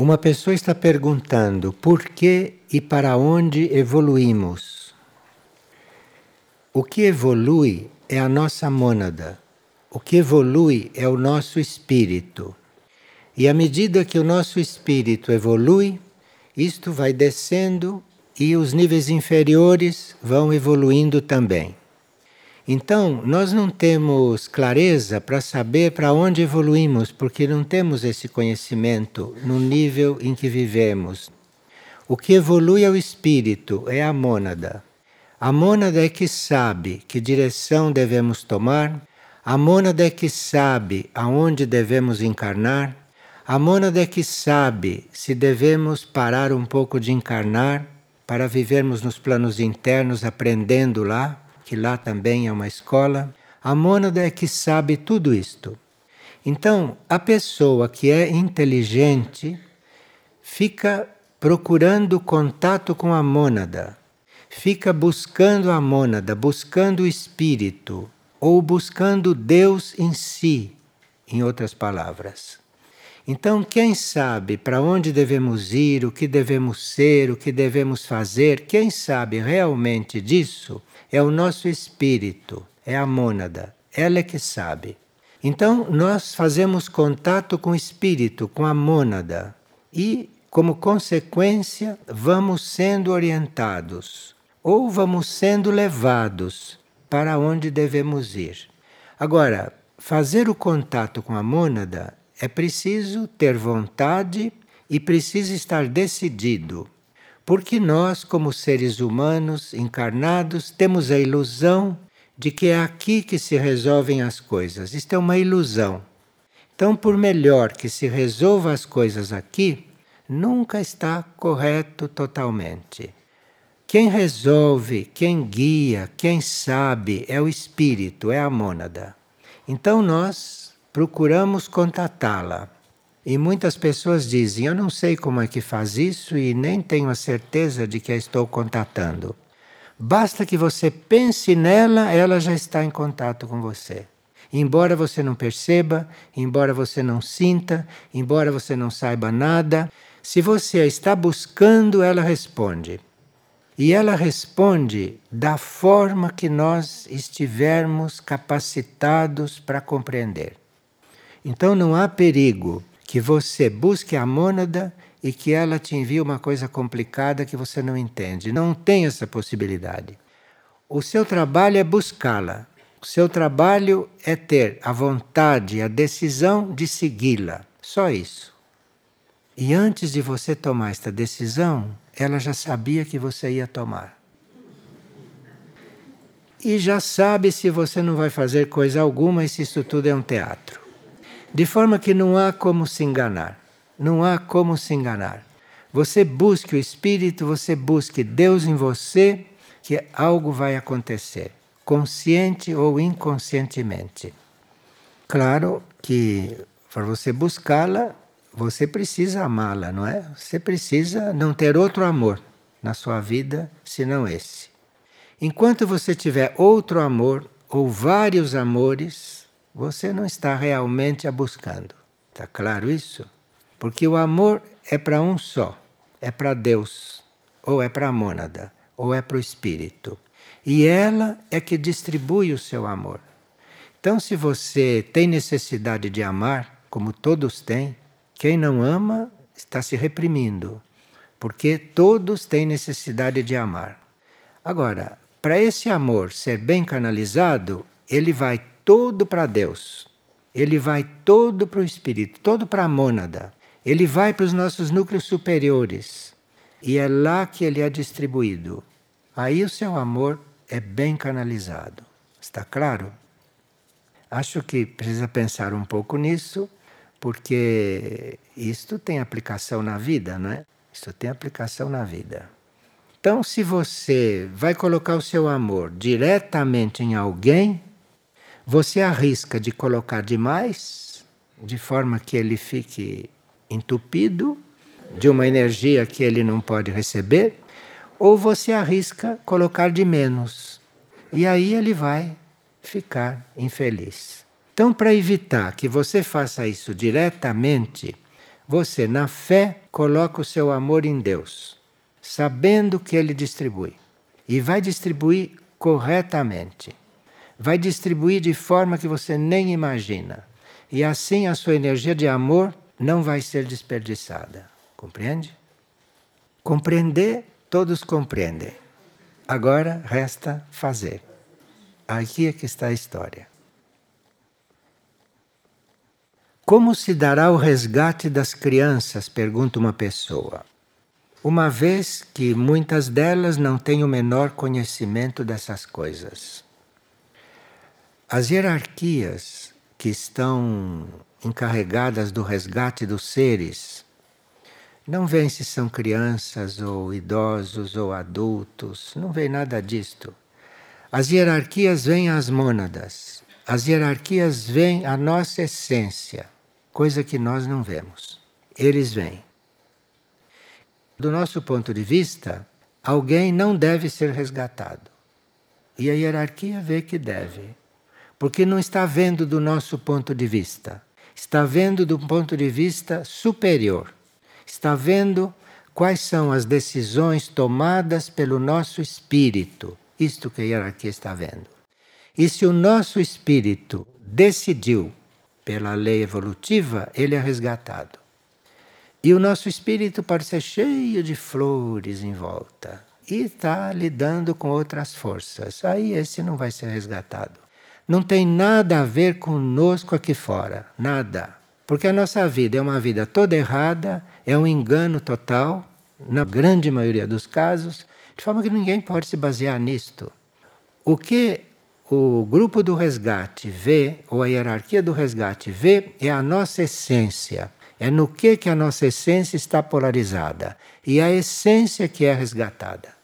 Uma pessoa está perguntando por que e para onde evoluímos. O que evolui é a nossa mônada. O que evolui é o nosso espírito. E à medida que o nosso espírito evolui, isto vai descendo e os níveis inferiores vão evoluindo também. Então, nós não temos clareza para saber para onde evoluímos, porque não temos esse conhecimento no nível em que vivemos. O que evolui é o espírito, é a mônada. A mônada é que sabe que direção devemos tomar, a mônada é que sabe aonde devemos encarnar, a mônada é que sabe se devemos parar um pouco de encarnar para vivermos nos planos internos aprendendo lá que lá também é uma escola, a mônada é que sabe tudo isto. Então, a pessoa que é inteligente fica procurando contato com a mônada, fica buscando a mônada, buscando o espírito, ou buscando Deus em si, em outras palavras. Então, quem sabe para onde devemos ir, o que devemos ser, o que devemos fazer, quem sabe realmente disso, é o nosso espírito, é a mônada, ela é que sabe. Então, nós fazemos contato com o espírito, com a mônada, e, como consequência, vamos sendo orientados ou vamos sendo levados para onde devemos ir. Agora, fazer o contato com a mônada é preciso ter vontade e precisa estar decidido. Porque nós, como seres humanos encarnados, temos a ilusão de que é aqui que se resolvem as coisas. Isto é uma ilusão. Então, por melhor que se resolva as coisas aqui, nunca está correto totalmente. Quem resolve, quem guia, quem sabe é o espírito, é a mônada. Então nós procuramos contatá-la. E muitas pessoas dizem: Eu não sei como é que faz isso e nem tenho a certeza de que a estou contatando. Basta que você pense nela, ela já está em contato com você. Embora você não perceba, embora você não sinta, embora você não saiba nada, se você a está buscando, ela responde. E ela responde da forma que nós estivermos capacitados para compreender. Então não há perigo que você busque a mônada e que ela te envie uma coisa complicada que você não entende. Não tem essa possibilidade. O seu trabalho é buscá-la. O seu trabalho é ter a vontade, a decisão de segui-la. Só isso. E antes de você tomar esta decisão, ela já sabia que você ia tomar. E já sabe se você não vai fazer coisa alguma e se isso tudo é um teatro. De forma que não há como se enganar. Não há como se enganar. Você busque o Espírito, você busque Deus em você, que algo vai acontecer, consciente ou inconscientemente. Claro que para você buscá-la, você precisa amá-la, não é? Você precisa não ter outro amor na sua vida senão esse. Enquanto você tiver outro amor ou vários amores, você não está realmente a buscando. Está claro isso? Porque o amor é para um só, é para Deus, ou é para a mônada, ou é para o espírito. E ela é que distribui o seu amor. Então, se você tem necessidade de amar, como todos têm, quem não ama está se reprimindo, porque todos têm necessidade de amar. Agora, para esse amor ser bem canalizado, ele vai todo para Deus. Ele vai todo para o espírito, todo para a mônada. Ele vai para os nossos núcleos superiores. E é lá que ele é distribuído. Aí o seu amor é bem canalizado. Está claro? Acho que precisa pensar um pouco nisso, porque isto tem aplicação na vida, não é? Isso tem aplicação na vida. Então, se você vai colocar o seu amor diretamente em alguém, você arrisca de colocar demais, de forma que ele fique entupido de uma energia que ele não pode receber, ou você arrisca colocar de menos. E aí ele vai ficar infeliz. Então, para evitar que você faça isso diretamente, você, na fé, coloca o seu amor em Deus, sabendo que Ele distribui. E vai distribuir corretamente. Vai distribuir de forma que você nem imagina. E assim a sua energia de amor não vai ser desperdiçada. Compreende? Compreender, todos compreendem. Agora resta fazer. Aqui é que está a história. Como se dará o resgate das crianças? pergunta uma pessoa. Uma vez que muitas delas não têm o menor conhecimento dessas coisas. As hierarquias que estão encarregadas do resgate dos seres não veem se são crianças ou idosos ou adultos, não vê nada disto. As hierarquias vêm às mônadas, as hierarquias vêm à nossa essência, coisa que nós não vemos. Eles vêm. Do nosso ponto de vista, alguém não deve ser resgatado. E a hierarquia vê que deve, porque não está vendo do nosso ponto de vista, está vendo do ponto de vista superior, está vendo quais são as decisões tomadas pelo nosso espírito isto que a hierarquia está vendo. E se o nosso espírito decidiu pela lei evolutiva, ele é resgatado. E o nosso espírito pode ser cheio de flores em volta e está lidando com outras forças. Aí esse não vai ser resgatado. Não tem nada a ver conosco aqui fora, nada. Porque a nossa vida é uma vida toda errada, é um engano total, na grande maioria dos casos, de forma que ninguém pode se basear nisto. O que o grupo do resgate vê, ou a hierarquia do resgate vê, é a nossa essência. É no que, que a nossa essência está polarizada. E a essência que é resgatada.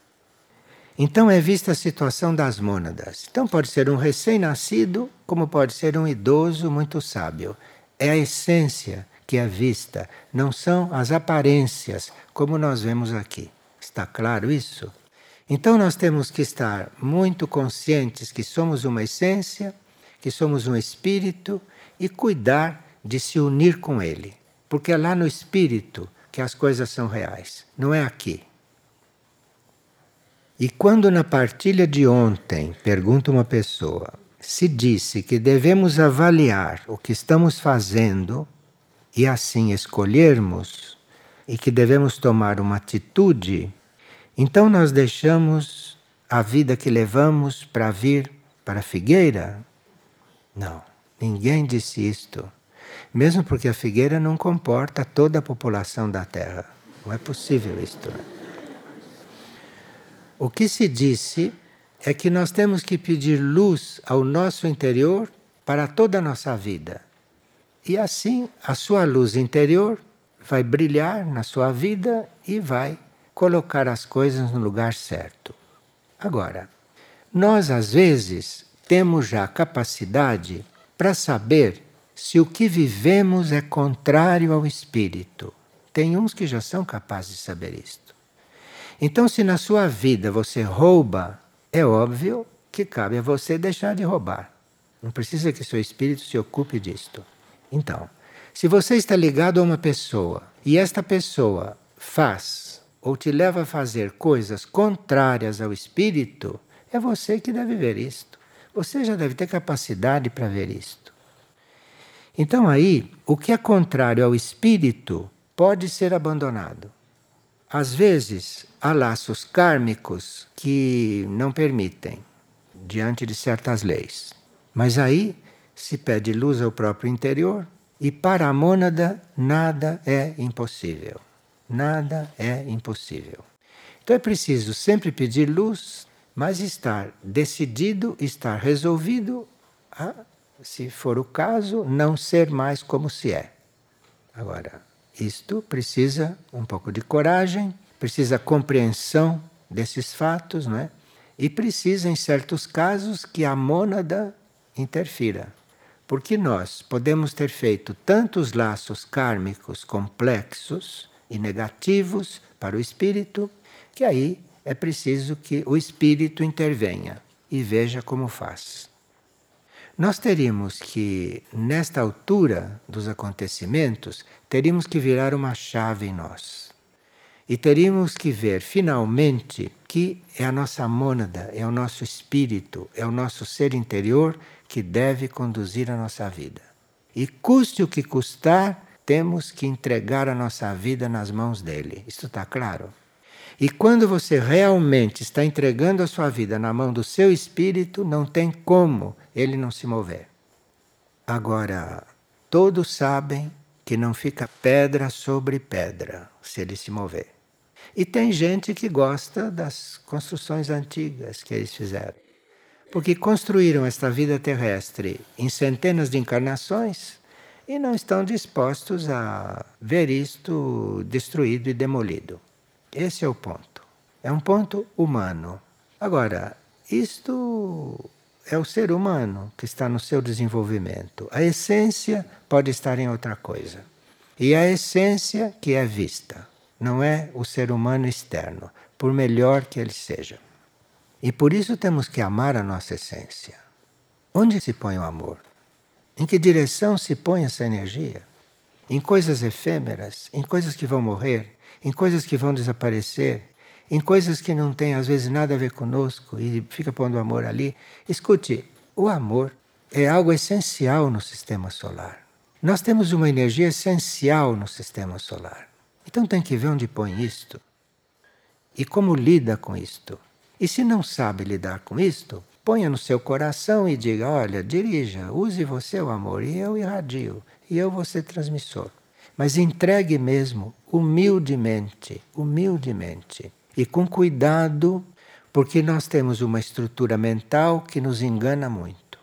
Então é vista a situação das mônadas. Então pode ser um recém-nascido, como pode ser um idoso muito sábio. É a essência que é vista, não são as aparências, como nós vemos aqui. Está claro isso? Então nós temos que estar muito conscientes que somos uma essência, que somos um espírito e cuidar de se unir com ele. Porque é lá no espírito que as coisas são reais, não é aqui. E quando na partilha de ontem, pergunta uma pessoa, se disse que devemos avaliar o que estamos fazendo e assim escolhermos, e que devemos tomar uma atitude então nós deixamos a vida que levamos para vir para a figueira? Não, ninguém disse isto. Mesmo porque a figueira não comporta toda a população da Terra. Não é possível isto. Né? O que se disse é que nós temos que pedir luz ao nosso interior para toda a nossa vida. E assim a sua luz interior vai brilhar na sua vida e vai colocar as coisas no lugar certo. Agora, nós às vezes temos já capacidade para saber se o que vivemos é contrário ao espírito. Tem uns que já são capazes de saber isto. Então, se na sua vida você rouba, é óbvio que cabe a você deixar de roubar. Não precisa que seu espírito se ocupe disto. Então, se você está ligado a uma pessoa e esta pessoa faz ou te leva a fazer coisas contrárias ao espírito, é você que deve ver isto. Você já deve ter capacidade para ver isto. Então aí, o que é contrário ao espírito pode ser abandonado. Às vezes, há laços kármicos que não permitem, diante de certas leis. Mas aí se pede luz ao próprio interior e para a mônada nada é impossível. Nada é impossível. Então é preciso sempre pedir luz, mas estar decidido, estar resolvido a, se for o caso, não ser mais como se é. Agora, isto precisa um pouco de coragem, precisa compreensão desses fatos, não é? E precisa, em certos casos, que a mônada interfira. Porque nós podemos ter feito tantos laços kármicos complexos e negativos para o espírito, que aí é preciso que o espírito intervenha e veja como faz. Nós teríamos que, nesta altura dos acontecimentos, teríamos que virar uma chave em nós. E teríamos que ver finalmente que é a nossa mônada, é o nosso espírito, é o nosso ser interior que deve conduzir a nossa vida. E custe o que custar, temos que entregar a nossa vida nas mãos dele. Isto está claro? E quando você realmente está entregando a sua vida na mão do seu espírito, não tem como ele não se mover. Agora, todos sabem que não fica pedra sobre pedra se ele se mover. E tem gente que gosta das construções antigas que eles fizeram. Porque construíram esta vida terrestre em centenas de encarnações e não estão dispostos a ver isto destruído e demolido. Esse é o ponto. É um ponto humano. Agora, isto é o ser humano que está no seu desenvolvimento. A essência pode estar em outra coisa. E a essência que é vista, não é o ser humano externo, por melhor que ele seja. E por isso temos que amar a nossa essência. Onde se põe o amor? Em que direção se põe essa energia? Em coisas efêmeras, em coisas que vão morrer, em coisas que vão desaparecer, em coisas que não têm às vezes nada a ver conosco e fica pondo amor ali. Escute, o amor é algo essencial no sistema solar. Nós temos uma energia essencial no sistema solar. Então tem que ver onde põe isto e como lida com isto. E se não sabe lidar com isto, ponha no seu coração e diga: olha, dirija, use você o amor e eu irradio, e eu vou ser transmissor. Mas entregue mesmo, humildemente, humildemente. E com cuidado, porque nós temos uma estrutura mental que nos engana muito.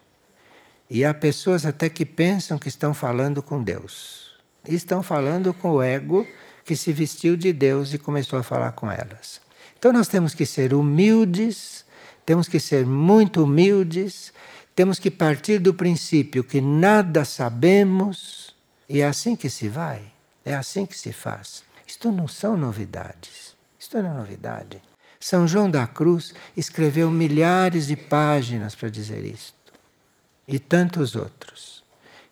E há pessoas até que pensam que estão falando com Deus. Estão falando com o ego que se vestiu de Deus e começou a falar com elas. Então nós temos que ser humildes, temos que ser muito humildes, temos que partir do princípio que nada sabemos e é assim que se vai, é assim que se faz. Isto não são novidades. Isto não é novidade. São João da Cruz escreveu milhares de páginas para dizer isto. E tantos outros.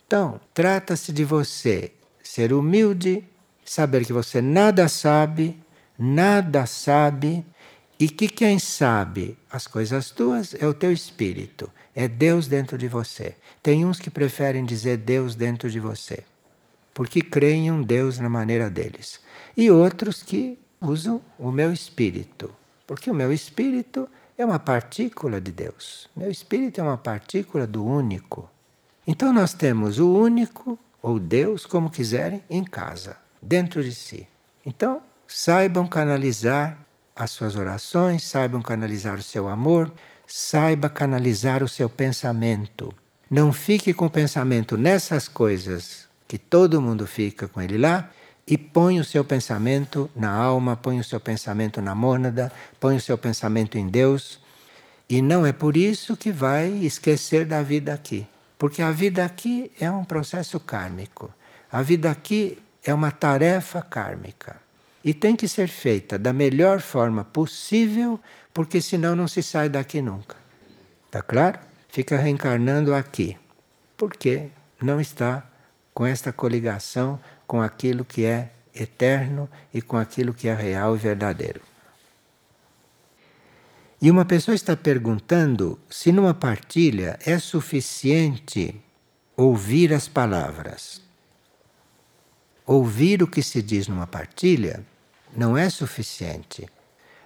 Então, trata-se de você ser humilde, saber que você nada sabe, nada sabe, e que quem sabe as coisas tuas é o teu espírito, é Deus dentro de você. Tem uns que preferem dizer Deus dentro de você porque creem em um Deus na maneira deles. E outros que usam o meu espírito, porque o meu espírito é uma partícula de Deus. Meu espírito é uma partícula do único. Então nós temos o único, ou Deus, como quiserem, em casa, dentro de si. Então, saibam canalizar as suas orações, saibam canalizar o seu amor, saiba canalizar o seu pensamento. Não fique com o pensamento nessas coisas que todo mundo fica com ele lá e põe o seu pensamento na alma, põe o seu pensamento na mônada, põe o seu pensamento em Deus. E não é por isso que vai esquecer da vida aqui. Porque a vida aqui é um processo kármico. A vida aqui é uma tarefa kármica. E tem que ser feita da melhor forma possível, porque senão não se sai daqui nunca. Tá claro? Fica reencarnando aqui. Porque não está com esta coligação com aquilo que é eterno e com aquilo que é real e verdadeiro. E uma pessoa está perguntando se numa partilha é suficiente ouvir as palavras. Ouvir o que se diz numa partilha não é suficiente.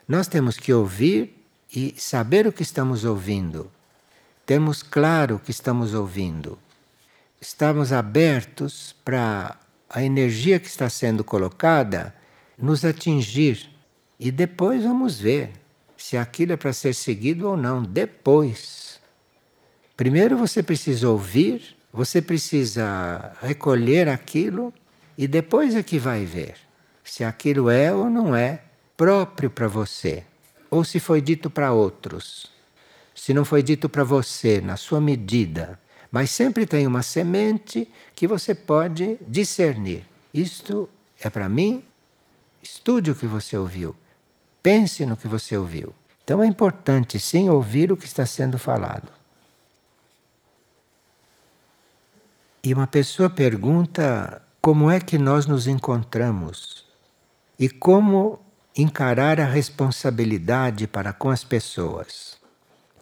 Nós temos que ouvir e saber o que estamos ouvindo. Temos claro o que estamos ouvindo estamos abertos para a energia que está sendo colocada nos atingir. E depois vamos ver se aquilo é para ser seguido ou não. Depois. Primeiro você precisa ouvir, você precisa recolher aquilo e depois é que vai ver se aquilo é ou não é próprio para você, ou se foi dito para outros. Se não foi dito para você na sua medida, mas sempre tem uma semente que você pode discernir. Isto é para mim? Estude o que você ouviu. Pense no que você ouviu. Então é importante sim ouvir o que está sendo falado. E uma pessoa pergunta como é que nós nos encontramos e como encarar a responsabilidade para com as pessoas.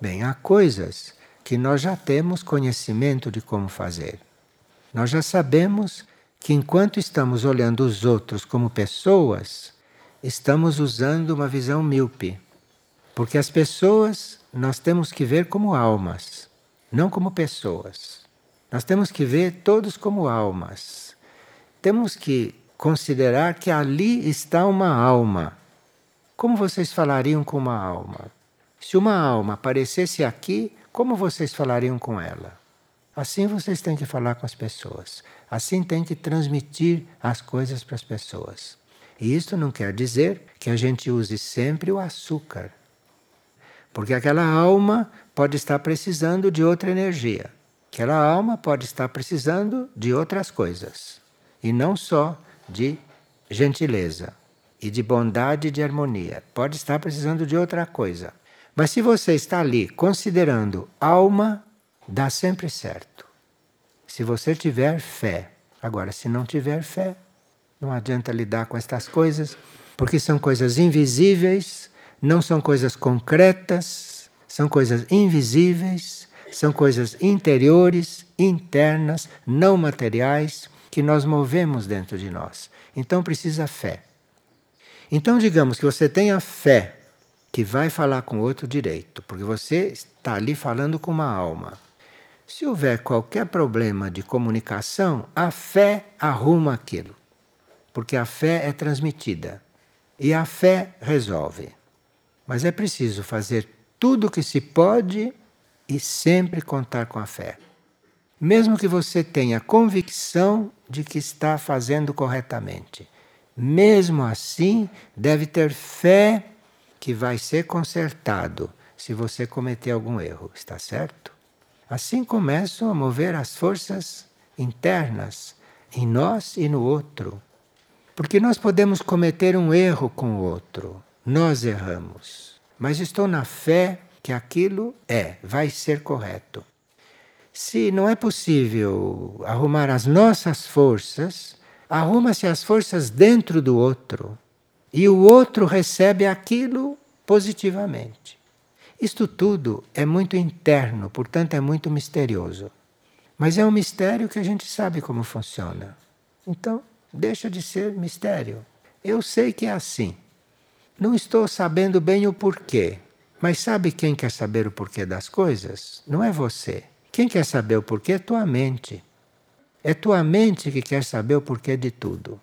Bem, há coisas que nós já temos conhecimento de como fazer. Nós já sabemos que enquanto estamos olhando os outros como pessoas, estamos usando uma visão míope. Porque as pessoas nós temos que ver como almas, não como pessoas. Nós temos que ver todos como almas. Temos que considerar que ali está uma alma. Como vocês falariam com uma alma? Se uma alma aparecesse aqui, como vocês falariam com ela? Assim vocês têm que falar com as pessoas. Assim tem que transmitir as coisas para as pessoas. E isto não quer dizer que a gente use sempre o açúcar. Porque aquela alma pode estar precisando de outra energia. Aquela alma pode estar precisando de outras coisas. E não só de gentileza e de bondade e de harmonia. Pode estar precisando de outra coisa. Mas se você está ali considerando alma, dá sempre certo. Se você tiver fé. Agora, se não tiver fé, não adianta lidar com estas coisas, porque são coisas invisíveis, não são coisas concretas, são coisas invisíveis, são coisas interiores, internas, não materiais, que nós movemos dentro de nós. Então precisa fé. Então, digamos que você tenha fé que vai falar com outro direito, porque você está ali falando com uma alma. Se houver qualquer problema de comunicação, a fé arruma aquilo. Porque a fé é transmitida. E a fé resolve. Mas é preciso fazer tudo o que se pode e sempre contar com a fé. Mesmo que você tenha convicção de que está fazendo corretamente. Mesmo assim, deve ter fé que vai ser consertado se você cometer algum erro, está certo? Assim começam a mover as forças internas em nós e no outro. Porque nós podemos cometer um erro com o outro, nós erramos, mas estou na fé que aquilo é, vai ser correto. Se não é possível arrumar as nossas forças, arruma-se as forças dentro do outro e o outro recebe aquilo positivamente. Isto tudo é muito interno, portanto é muito misterioso. Mas é um mistério que a gente sabe como funciona. Então, deixa de ser mistério. Eu sei que é assim. Não estou sabendo bem o porquê. Mas sabe quem quer saber o porquê das coisas? Não é você. Quem quer saber o porquê é tua mente. É tua mente que quer saber o porquê de tudo.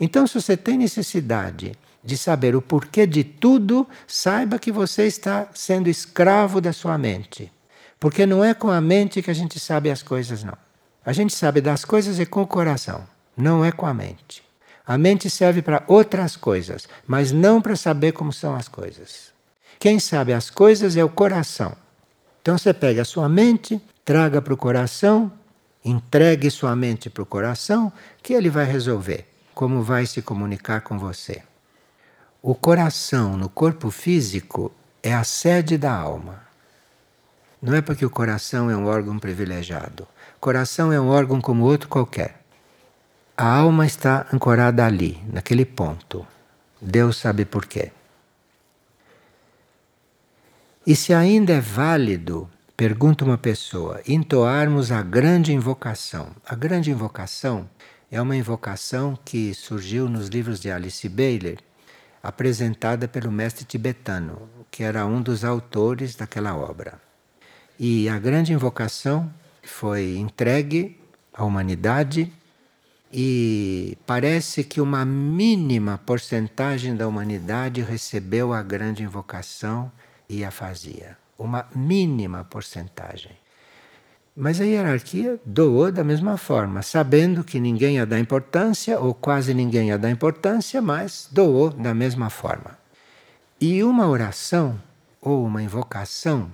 Então, se você tem necessidade de saber o porquê de tudo, saiba que você está sendo escravo da sua mente. Porque não é com a mente que a gente sabe as coisas, não. A gente sabe das coisas é com o coração, não é com a mente. A mente serve para outras coisas, mas não para saber como são as coisas. Quem sabe as coisas é o coração. Então você pega a sua mente, traga para o coração, entregue sua mente para o coração, que ele vai resolver como vai se comunicar com você. O coração no corpo físico é a sede da alma. Não é porque o coração é um órgão privilegiado. O coração é um órgão como outro qualquer. A alma está ancorada ali, naquele ponto. Deus sabe por quê. E se ainda é válido, pergunta uma pessoa, entoarmos a grande invocação. A grande invocação é uma invocação que surgiu nos livros de Alice Bailey apresentada pelo mestre tibetano, que era um dos autores daquela obra. E a grande invocação foi entregue à humanidade e parece que uma mínima porcentagem da humanidade recebeu a grande invocação e a fazia. Uma mínima porcentagem. Mas a hierarquia doou da mesma forma, sabendo que ninguém ia dar importância, ou quase ninguém ia dar importância, mas doou da mesma forma. E uma oração ou uma invocação,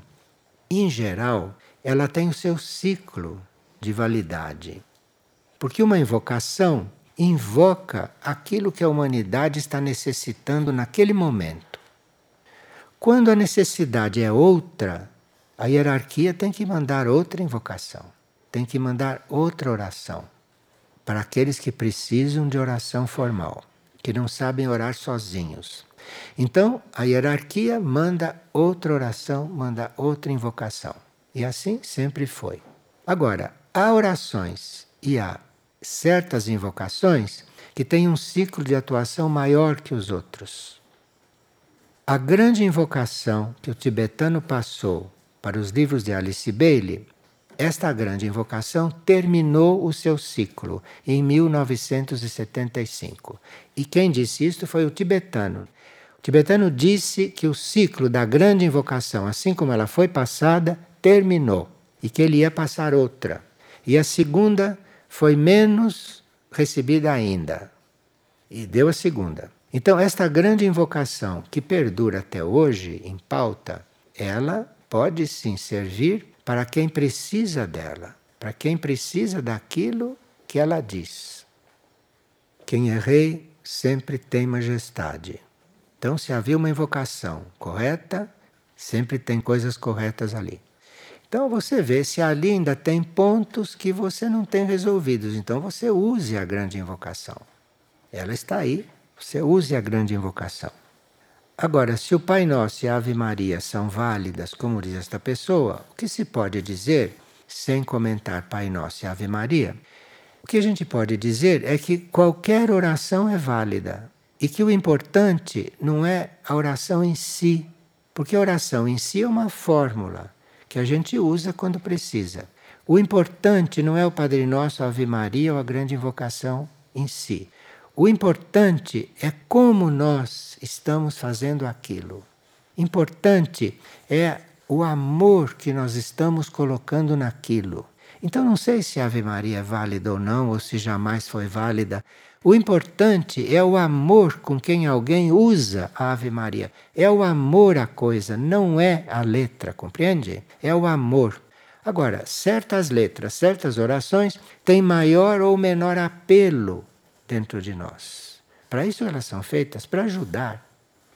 em geral, ela tem o seu ciclo de validade. Porque uma invocação invoca aquilo que a humanidade está necessitando naquele momento. Quando a necessidade é outra, a hierarquia tem que mandar outra invocação. tem que mandar outra oração para aqueles que precisam de oração formal, que não sabem orar sozinhos. Então, a hierarquia manda outra oração, manda outra invocação. E assim sempre foi. Agora, há orações e há certas invocações que têm um ciclo de atuação maior que os outros. A grande invocação que o tibetano passou para os livros de Alice Bailey, esta grande invocação terminou o seu ciclo em 1975. E quem disse isto foi o tibetano. O tibetano disse que o ciclo da grande invocação, assim como ela foi passada, terminou e que ele ia passar outra. E a segunda foi menos recebida ainda. E deu a segunda. Então, esta grande invocação que perdura até hoje em pauta, ela pode sim servir para quem precisa dela, para quem precisa daquilo que ela diz. Quem é rei sempre tem majestade. Então, se havia uma invocação correta, sempre tem coisas corretas ali. Então você vê se ali ainda tem pontos que você não tem resolvidos. Então você use a grande invocação. Ela está aí, você use a grande invocação. Agora, se o Pai Nosso e a Ave Maria são válidas, como diz esta pessoa, o que se pode dizer, sem comentar Pai Nosso e Ave Maria? O que a gente pode dizer é que qualquer oração é válida e que o importante não é a oração em si, porque a oração em si é uma fórmula que a gente usa quando precisa. O importante não é o Padre Nosso, a Ave Maria ou a grande invocação em si. O importante é como nós estamos fazendo aquilo. Importante é o amor que nós estamos colocando naquilo. Então, não sei se a Ave Maria é válida ou não, ou se jamais foi válida, o importante é o amor com quem alguém usa a Ave Maria. É o amor à coisa, não é a letra, compreende? É o amor. Agora, certas letras, certas orações têm maior ou menor apelo dentro de nós. Para isso elas são feitas para ajudar.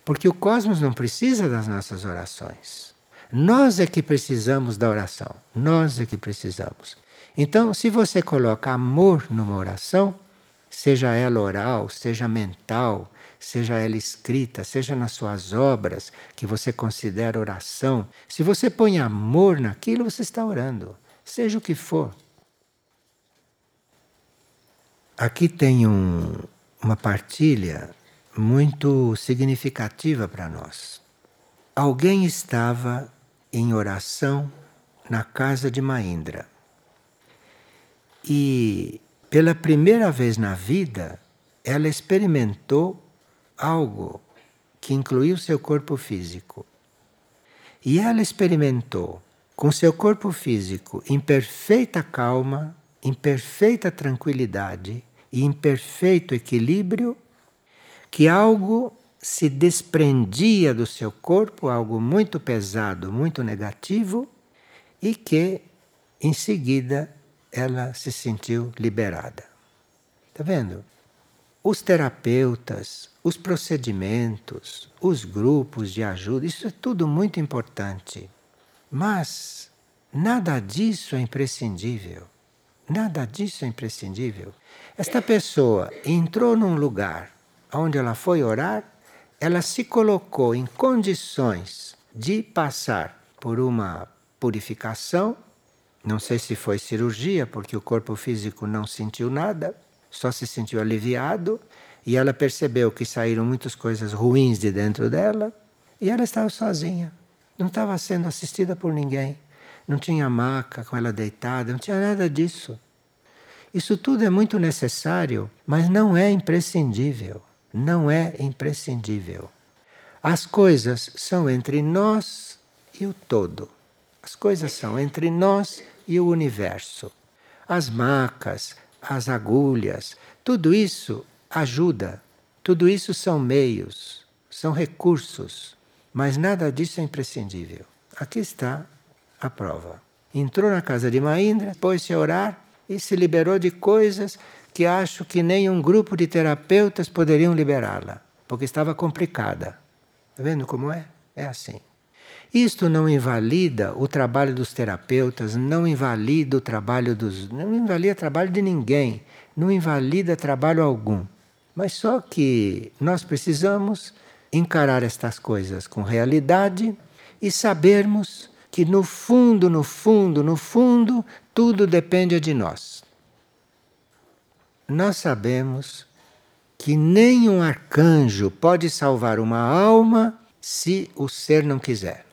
Porque o cosmos não precisa das nossas orações. Nós é que precisamos da oração. Nós é que precisamos. Então, se você coloca amor numa oração, seja ela oral, seja mental, seja ela escrita, seja nas suas obras que você considera oração, se você põe amor naquilo, você está orando, seja o que for. Aqui tem um, uma partilha muito significativa para nós. Alguém estava em oração na casa de Maindra. E pela primeira vez na vida, ela experimentou algo que incluiu seu corpo físico. E ela experimentou, com seu corpo físico em perfeita calma, em perfeita tranquilidade e em perfeito equilíbrio, que algo se desprendia do seu corpo, algo muito pesado, muito negativo, e que em seguida ela se sentiu liberada. Está vendo? Os terapeutas, os procedimentos, os grupos de ajuda, isso é tudo muito importante. Mas nada disso é imprescindível. Nada disso é imprescindível. Esta pessoa entrou num lugar onde ela foi orar, ela se colocou em condições de passar por uma purificação não sei se foi cirurgia, porque o corpo físico não sentiu nada, só se sentiu aliviado e ela percebeu que saíram muitas coisas ruins de dentro dela e ela estava sozinha. Não estava sendo assistida por ninguém. Não tinha maca com ela deitada, não tinha nada disso. Isso tudo é muito necessário, mas não é imprescindível. Não é imprescindível. As coisas são entre nós e o todo. As coisas são entre nós e o universo. As macas, as agulhas, tudo isso ajuda, tudo isso são meios, são recursos, mas nada disso é imprescindível. Aqui está a prova. Entrou na casa de Maindra, pôs-se a orar e se liberou de coisas que acho que nem um grupo de terapeutas poderiam liberá-la, porque estava complicada. Está vendo como é? É assim. Isto não invalida o trabalho dos terapeutas, não invalida o trabalho dos. não invalida o trabalho de ninguém, não invalida trabalho algum. Mas só que nós precisamos encarar estas coisas com realidade e sabermos que no fundo, no fundo, no fundo, tudo depende de nós. Nós sabemos que nenhum arcanjo pode salvar uma alma se o ser não quiser.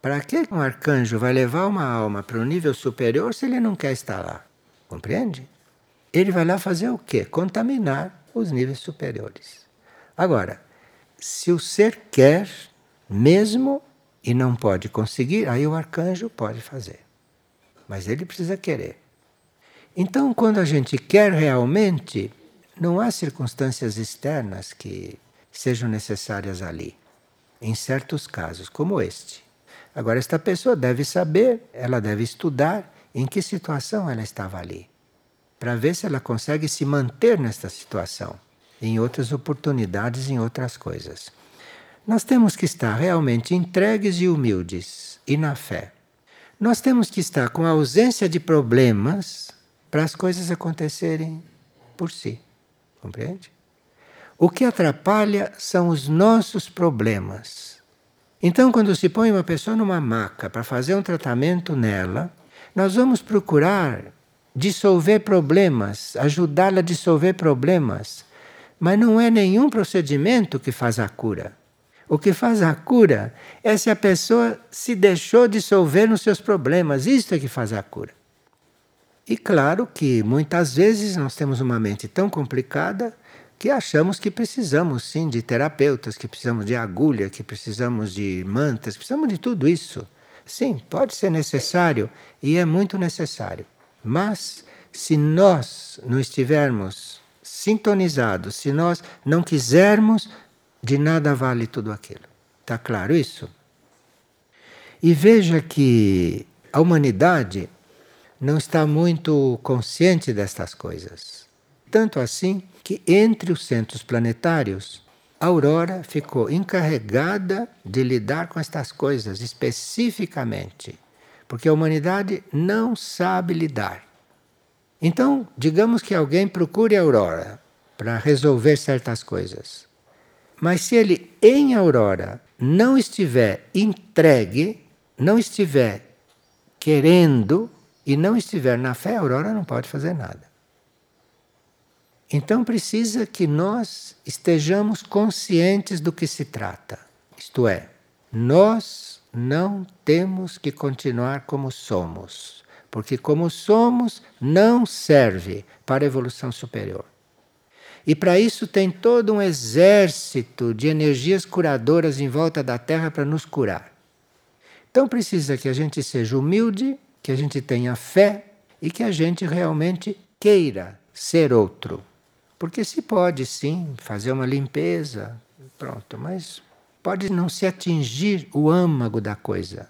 Para que um arcanjo vai levar uma alma para o nível superior se ele não quer estar lá? Compreende? Ele vai lá fazer o quê? Contaminar os níveis superiores. Agora, se o ser quer mesmo e não pode conseguir, aí o arcanjo pode fazer. Mas ele precisa querer. Então, quando a gente quer realmente, não há circunstâncias externas que sejam necessárias ali, em certos casos, como este. Agora, esta pessoa deve saber, ela deve estudar em que situação ela estava ali, para ver se ela consegue se manter nesta situação, em outras oportunidades, em outras coisas. Nós temos que estar realmente entregues e humildes e na fé. Nós temos que estar com a ausência de problemas para as coisas acontecerem por si. Compreende? O que atrapalha são os nossos problemas então, quando se põe uma pessoa numa maca para fazer um tratamento nela, nós vamos procurar dissolver problemas, ajudá-la a dissolver problemas. Mas não é nenhum procedimento que faz a cura. O que faz a cura é se a pessoa se deixou dissolver nos seus problemas. Isto é que faz a cura. E claro que muitas vezes nós temos uma mente tão complicada que achamos que precisamos sim de terapeutas, que precisamos de agulha, que precisamos de mantas, precisamos de tudo isso. Sim, pode ser necessário e é muito necessário. Mas se nós não estivermos sintonizados, se nós não quisermos, de nada vale tudo aquilo. Está claro isso? E veja que a humanidade não está muito consciente destas coisas. Tanto assim que entre os centros planetários, a Aurora ficou encarregada de lidar com estas coisas especificamente, porque a humanidade não sabe lidar. Então, digamos que alguém procure a Aurora para resolver certas coisas. Mas se ele em Aurora não estiver entregue, não estiver querendo e não estiver na fé, a Aurora não pode fazer nada. Então precisa que nós estejamos conscientes do que se trata. Isto é, nós não temos que continuar como somos, porque como somos não serve para a evolução superior. E para isso tem todo um exército de energias curadoras em volta da Terra para nos curar. Então precisa que a gente seja humilde, que a gente tenha fé e que a gente realmente queira ser outro. Porque se pode sim fazer uma limpeza, pronto, mas pode não se atingir o âmago da coisa.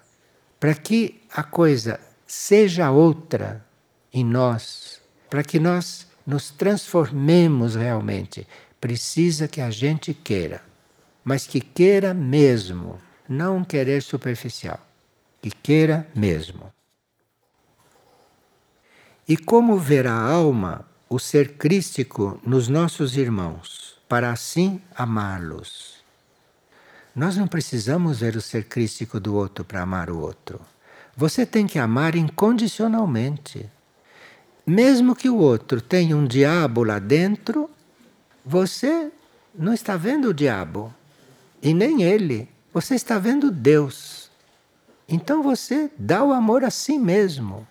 Para que a coisa seja outra em nós, para que nós nos transformemos realmente, precisa que a gente queira, mas que queira mesmo, não querer superficial, que queira mesmo. E como ver a alma o ser crístico nos nossos irmãos, para assim amá-los. Nós não precisamos ver o ser crístico do outro para amar o outro. Você tem que amar incondicionalmente. Mesmo que o outro tenha um diabo lá dentro, você não está vendo o diabo e nem ele. Você está vendo Deus. Então você dá o amor a si mesmo.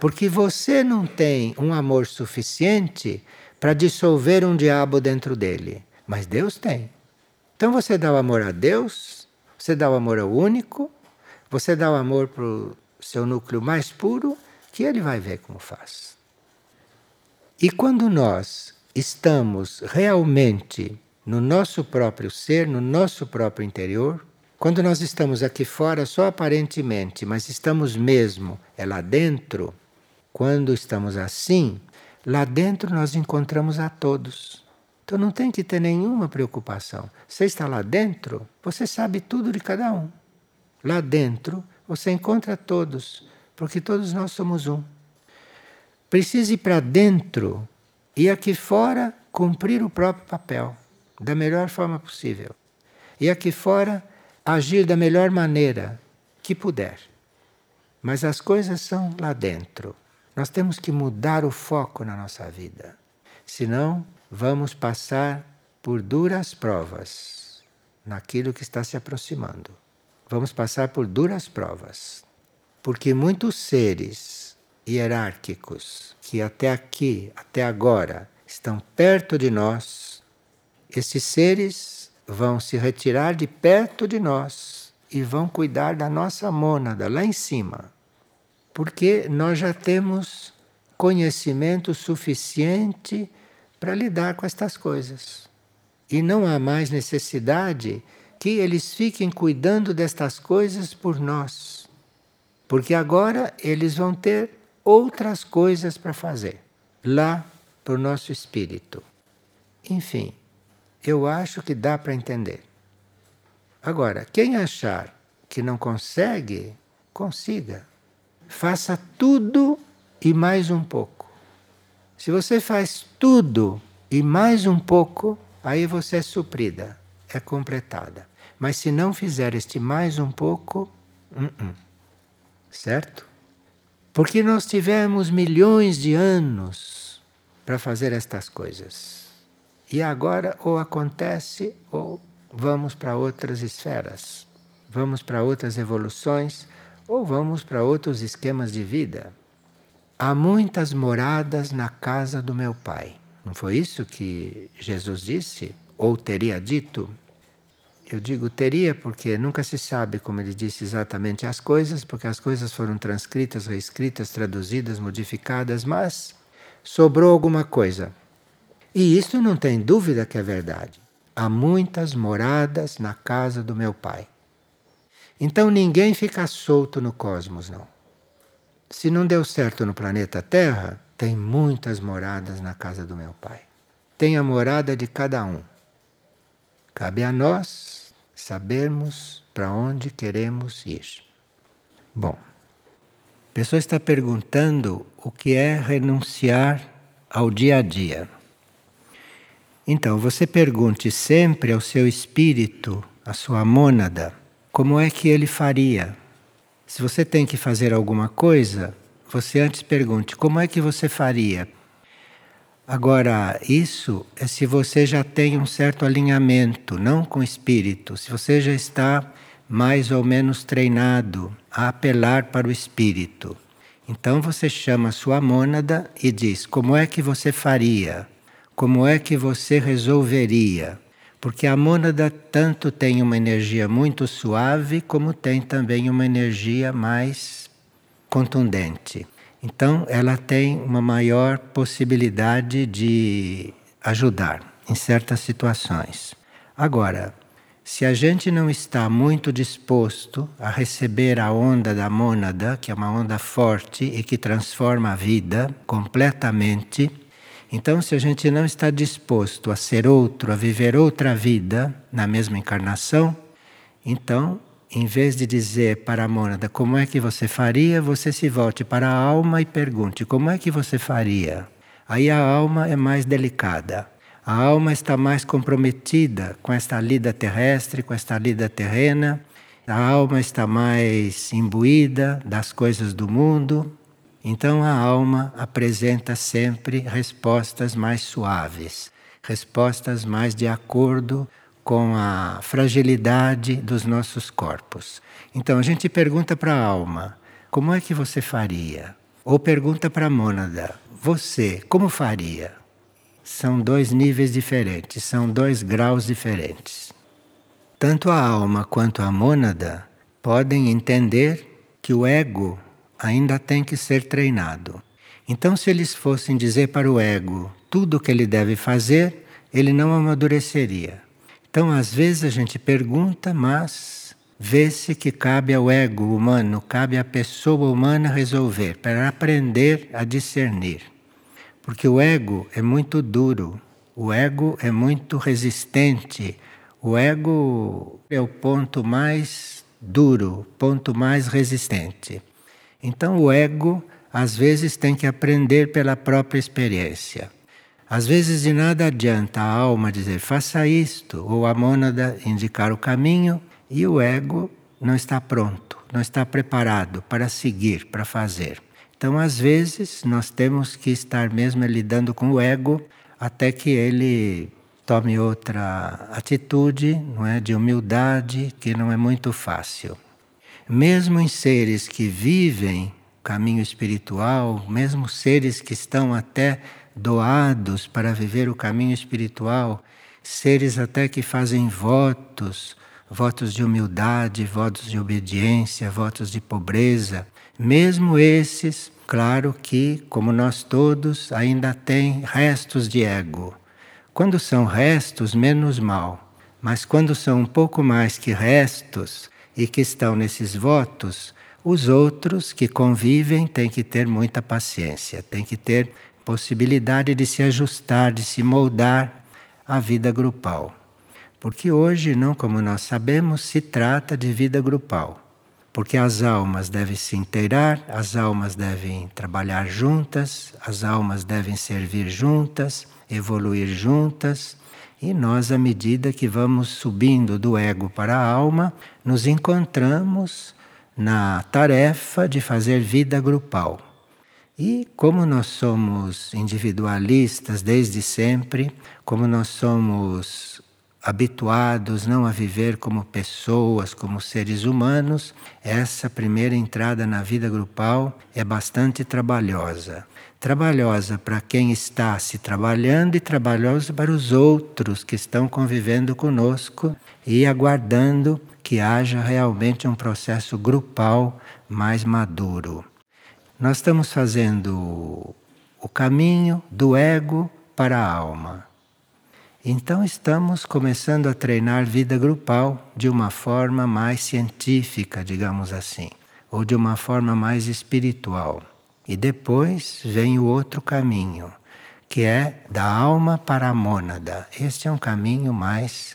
Porque você não tem um amor suficiente para dissolver um diabo dentro dele. Mas Deus tem. Então você dá o amor a Deus, você dá o amor ao único, você dá o amor para o seu núcleo mais puro, que ele vai ver como faz. E quando nós estamos realmente no nosso próprio ser, no nosso próprio interior, quando nós estamos aqui fora só aparentemente, mas estamos mesmo é lá dentro, quando estamos assim, lá dentro nós encontramos a todos. Então não tem que ter nenhuma preocupação. Você está lá dentro, você sabe tudo de cada um. Lá dentro você encontra todos, porque todos nós somos um. Precisa ir para dentro e aqui fora cumprir o próprio papel da melhor forma possível. E aqui fora agir da melhor maneira que puder. Mas as coisas são lá dentro. Nós temos que mudar o foco na nossa vida. Senão, vamos passar por duras provas naquilo que está se aproximando vamos passar por duras provas. Porque muitos seres hierárquicos que até aqui, até agora, estão perto de nós, esses seres vão se retirar de perto de nós e vão cuidar da nossa mônada lá em cima. Porque nós já temos conhecimento suficiente para lidar com estas coisas. E não há mais necessidade que eles fiquem cuidando destas coisas por nós. Porque agora eles vão ter outras coisas para fazer lá para o nosso espírito. Enfim, eu acho que dá para entender. Agora, quem achar que não consegue, consiga. Faça tudo e mais um pouco. Se você faz tudo e mais um pouco, aí você é suprida, é completada. Mas se não fizer este mais um pouco, uh -uh. certo? Porque nós tivemos milhões de anos para fazer estas coisas. E agora ou acontece ou vamos para outras esferas, vamos para outras evoluções ou vamos para outros esquemas de vida. Há muitas moradas na casa do meu Pai. Não foi isso que Jesus disse? Ou teria dito? Eu digo teria porque nunca se sabe como ele disse exatamente as coisas, porque as coisas foram transcritas, reescritas, traduzidas, modificadas, mas sobrou alguma coisa. E isso não tem dúvida que é verdade. Há muitas moradas na casa do meu pai. Então ninguém fica solto no cosmos, não. Se não deu certo no planeta Terra, tem muitas moradas na casa do meu pai. Tem a morada de cada um. Cabe a nós sabermos para onde queremos ir. Bom, a pessoa está perguntando o que é renunciar ao dia a dia. Então, você pergunte sempre ao seu espírito, à sua mônada, como é que ele faria. Se você tem que fazer alguma coisa, você antes pergunte como é que você faria Agora, isso é se você já tem um certo alinhamento, não com o espírito, se você já está mais ou menos treinado a apelar para o espírito. Então você chama a sua mônada e diz: como é que você faria? Como é que você resolveria? Porque a mônada tanto tem uma energia muito suave, como tem também uma energia mais contundente. Então, ela tem uma maior possibilidade de ajudar em certas situações. Agora, se a gente não está muito disposto a receber a onda da mônada, que é uma onda forte e que transforma a vida completamente, então, se a gente não está disposto a ser outro, a viver outra vida na mesma encarnação, então em vez de dizer para a mônada como é que você faria, você se volte para a alma e pergunte como é que você faria. Aí a alma é mais delicada. A alma está mais comprometida com esta lida terrestre, com esta lida terrena. A alma está mais imbuída das coisas do mundo. Então a alma apresenta sempre respostas mais suaves, respostas mais de acordo com a fragilidade dos nossos corpos. Então a gente pergunta para a alma: como é que você faria? Ou pergunta para a mônada: você, como faria? São dois níveis diferentes, são dois graus diferentes. Tanto a alma quanto a mônada podem entender que o ego ainda tem que ser treinado. Então, se eles fossem dizer para o ego tudo o que ele deve fazer, ele não amadureceria. Então, às vezes a gente pergunta, mas vê-se que cabe ao ego humano, cabe à pessoa humana resolver, para aprender a discernir. Porque o ego é muito duro, o ego é muito resistente, o ego é o ponto mais duro, ponto mais resistente. Então o ego às vezes tem que aprender pela própria experiência. Às vezes de nada adianta a alma dizer faça isto, ou a mônada indicar o caminho, e o ego não está pronto, não está preparado para seguir, para fazer. Então, às vezes, nós temos que estar mesmo lidando com o ego até que ele tome outra atitude, não é, de humildade, que não é muito fácil. Mesmo em seres que vivem caminho espiritual, mesmo seres que estão até doados para viver o caminho espiritual, seres até que fazem votos, votos de humildade, votos de obediência, votos de pobreza, mesmo esses, claro que, como nós todos, ainda têm restos de ego. Quando são restos, menos mal. Mas quando são um pouco mais que restos e que estão nesses votos, os outros que convivem têm que ter muita paciência, têm que ter possibilidade de se ajustar, de se moldar à vida grupal. Porque hoje, não como nós sabemos, se trata de vida grupal. Porque as almas devem se inteirar, as almas devem trabalhar juntas, as almas devem servir juntas, evoluir juntas. E nós, à medida que vamos subindo do ego para a alma, nos encontramos na tarefa de fazer vida grupal. E como nós somos individualistas desde sempre, como nós somos habituados não a viver como pessoas, como seres humanos, essa primeira entrada na vida grupal é bastante trabalhosa. Trabalhosa para quem está se trabalhando e trabalhosa para os outros que estão convivendo conosco e aguardando que haja realmente um processo grupal mais maduro. Nós estamos fazendo o caminho do ego para a alma. Então estamos começando a treinar vida grupal de uma forma mais científica, digamos assim, ou de uma forma mais espiritual. E depois vem o outro caminho, que é da alma para a mônada. Este é um caminho mais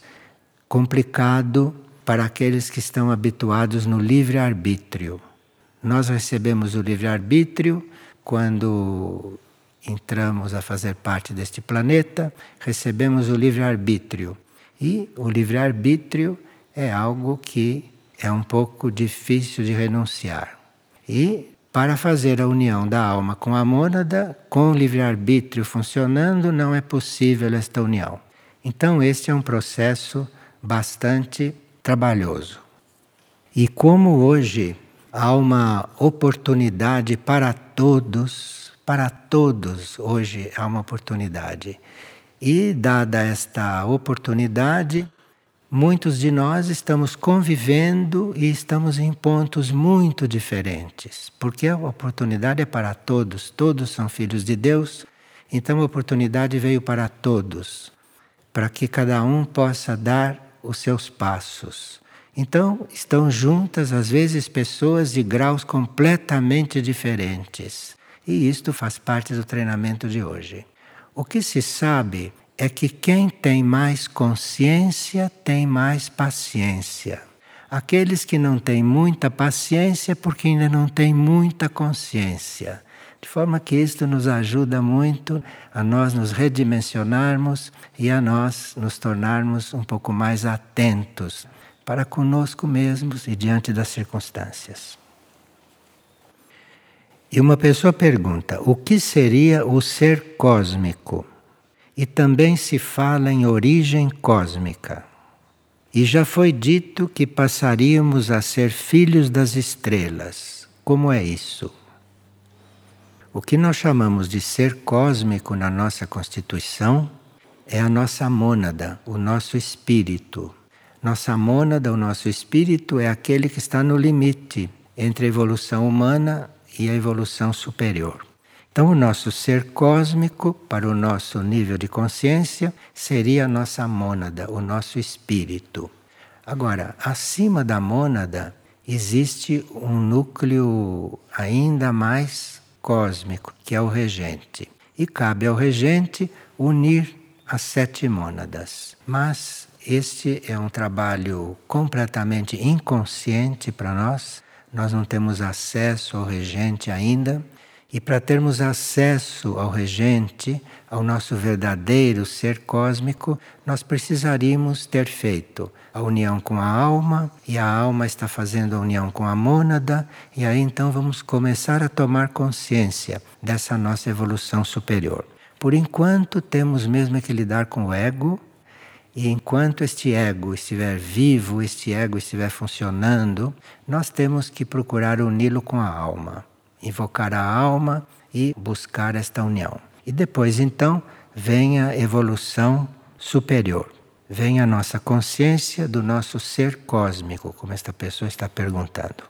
complicado para aqueles que estão habituados no livre-arbítrio. Nós recebemos o livre-arbítrio quando entramos a fazer parte deste planeta, recebemos o livre-arbítrio. E o livre-arbítrio é algo que é um pouco difícil de renunciar. E para fazer a união da alma com a mônada, com o livre-arbítrio funcionando, não é possível esta união. Então, este é um processo bastante trabalhoso. E como hoje há uma oportunidade para todos, para todos hoje há uma oportunidade. E dada esta oportunidade, muitos de nós estamos convivendo e estamos em pontos muito diferentes, porque a oportunidade é para todos, todos são filhos de Deus, então a oportunidade veio para todos, para que cada um possa dar os seus passos então, estão juntas, às vezes, pessoas de graus completamente diferentes. E isto faz parte do treinamento de hoje. O que se sabe é que quem tem mais consciência tem mais paciência. Aqueles que não têm muita paciência, porque ainda não têm muita consciência. De forma que isto nos ajuda muito a nós nos redimensionarmos e a nós nos tornarmos um pouco mais atentos para conosco mesmos e diante das circunstâncias. E uma pessoa pergunta: o que seria o ser cósmico? E também se fala em origem cósmica. E já foi dito que passaríamos a ser filhos das estrelas. Como é isso? O que nós chamamos de ser cósmico na nossa constituição é a nossa mônada, o nosso espírito. Nossa mônada, o nosso espírito, é aquele que está no limite entre a evolução humana e a evolução superior. Então, o nosso ser cósmico, para o nosso nível de consciência, seria a nossa mônada, o nosso espírito. Agora, acima da mônada, existe um núcleo ainda mais cósmico, que é o regente. E cabe ao regente unir as sete mônadas. Mas este é um trabalho completamente inconsciente para nós. Nós não temos acesso ao regente ainda. E para termos acesso ao regente, ao nosso verdadeiro ser cósmico, nós precisaríamos ter feito a união com a alma, e a alma está fazendo a união com a mônada, e aí então vamos começar a tomar consciência dessa nossa evolução superior. Por enquanto, temos mesmo que lidar com o ego, e enquanto este ego estiver vivo, este ego estiver funcionando, nós temos que procurar uni-lo com a alma, invocar a alma e buscar esta união. E depois, então, vem a evolução superior. Vem a nossa consciência do nosso ser cósmico, como esta pessoa está perguntando.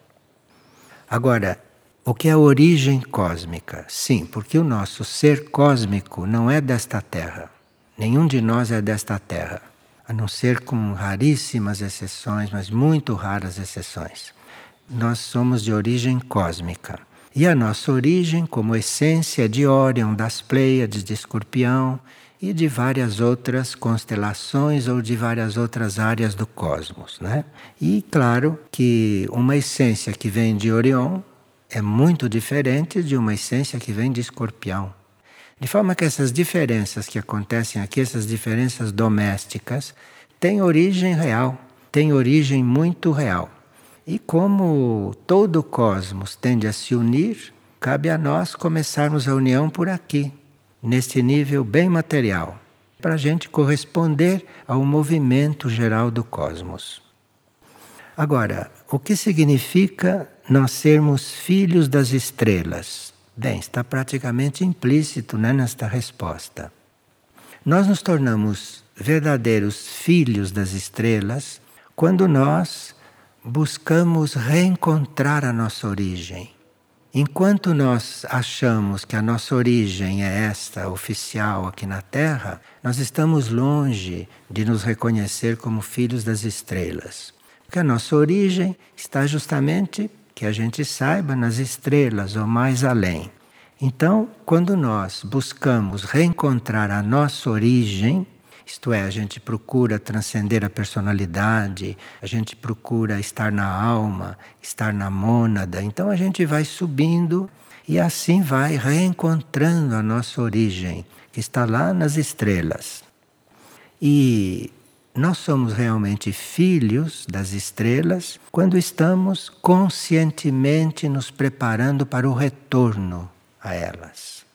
Agora, o que é a origem cósmica? Sim, porque o nosso ser cósmico não é desta terra. Nenhum de nós é desta terra, a não ser com raríssimas exceções, mas muito raras exceções. Nós somos de origem cósmica. E a nossa origem, como essência de Órion, das Pleiades, de Escorpião e de várias outras constelações ou de várias outras áreas do cosmos. Né? E claro que uma essência que vem de Orion é muito diferente de uma essência que vem de escorpião. De forma que essas diferenças que acontecem aqui, essas diferenças domésticas, têm origem real, têm origem muito real. E como todo o cosmos tende a se unir, cabe a nós começarmos a união por aqui, neste nível bem material, para a gente corresponder ao movimento geral do cosmos. Agora, o que significa nós sermos filhos das estrelas? Bem, está praticamente implícito né, nesta resposta. Nós nos tornamos verdadeiros filhos das estrelas quando nós buscamos reencontrar a nossa origem. Enquanto nós achamos que a nossa origem é esta oficial aqui na Terra, nós estamos longe de nos reconhecer como filhos das estrelas. Porque a nossa origem está justamente que a gente saiba nas estrelas ou mais além. Então, quando nós buscamos reencontrar a nossa origem, isto é, a gente procura transcender a personalidade, a gente procura estar na alma, estar na mônada, então a gente vai subindo e assim vai reencontrando a nossa origem, que está lá nas estrelas. E nós somos realmente filhos das estrelas quando estamos conscientemente nos preparando para o retorno a elas.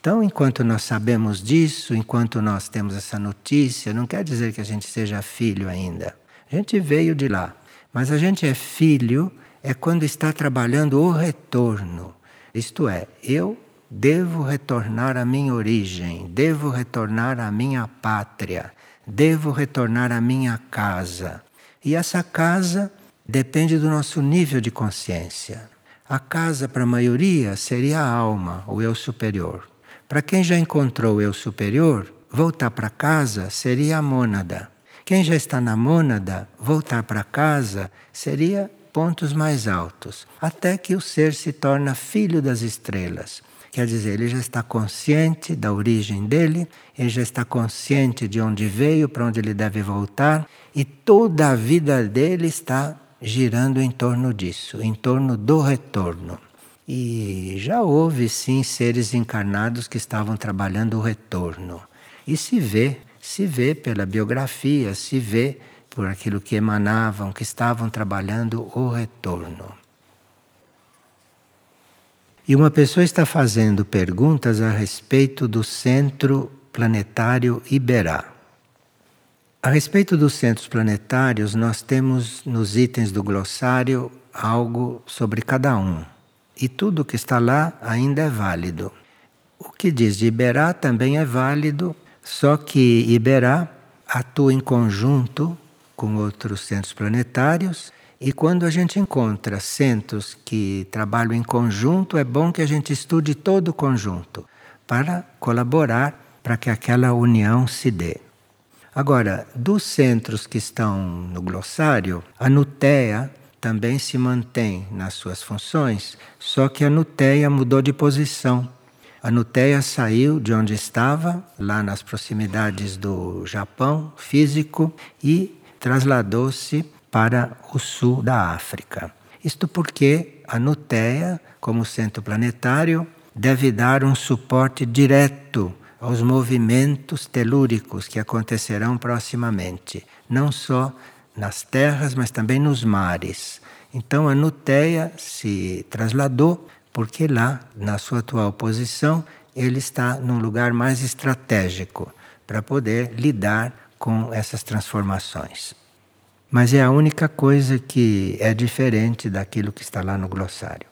Então, enquanto nós sabemos disso, enquanto nós temos essa notícia, não quer dizer que a gente seja filho ainda. A gente veio de lá. Mas a gente é filho é quando está trabalhando o retorno. Isto é, eu devo retornar à minha origem, devo retornar à minha pátria, devo retornar à minha casa. E essa casa depende do nosso nível de consciência. A casa, para a maioria, seria a alma, o eu superior. Para quem já encontrou o eu superior, voltar para casa seria a mônada. Quem já está na mônada, voltar para casa seria pontos mais altos, até que o ser se torna filho das estrelas. Quer dizer, ele já está consciente da origem dele, ele já está consciente de onde veio, para onde ele deve voltar, e toda a vida dele está girando em torno disso, em torno do retorno. E já houve sim seres encarnados que estavam trabalhando o retorno. E se vê, se vê pela biografia, se vê por aquilo que emanavam, que estavam trabalhando o retorno. E uma pessoa está fazendo perguntas a respeito do centro planetário Iberá. A respeito dos centros planetários, nós temos nos itens do glossário algo sobre cada um. E tudo que está lá ainda é válido. O que diz de Iberá também é válido, só que Iberá atua em conjunto com outros centros planetários e quando a gente encontra centros que trabalham em conjunto, é bom que a gente estude todo o conjunto para colaborar para que aquela união se dê. Agora, dos centros que estão no glossário, a Nutea também se mantém nas suas funções, só que a Nutea mudou de posição. A Nuteia saiu de onde estava, lá nas proximidades do Japão físico, e trasladou-se para o sul da África. Isto porque a Nuteia, como centro planetário, deve dar um suporte direto aos movimentos telúricos que acontecerão proximamente, não só nas terras, mas também nos mares. Então a Nuteia se trasladou porque lá, na sua atual posição, ele está num lugar mais estratégico para poder lidar com essas transformações. Mas é a única coisa que é diferente daquilo que está lá no glossário.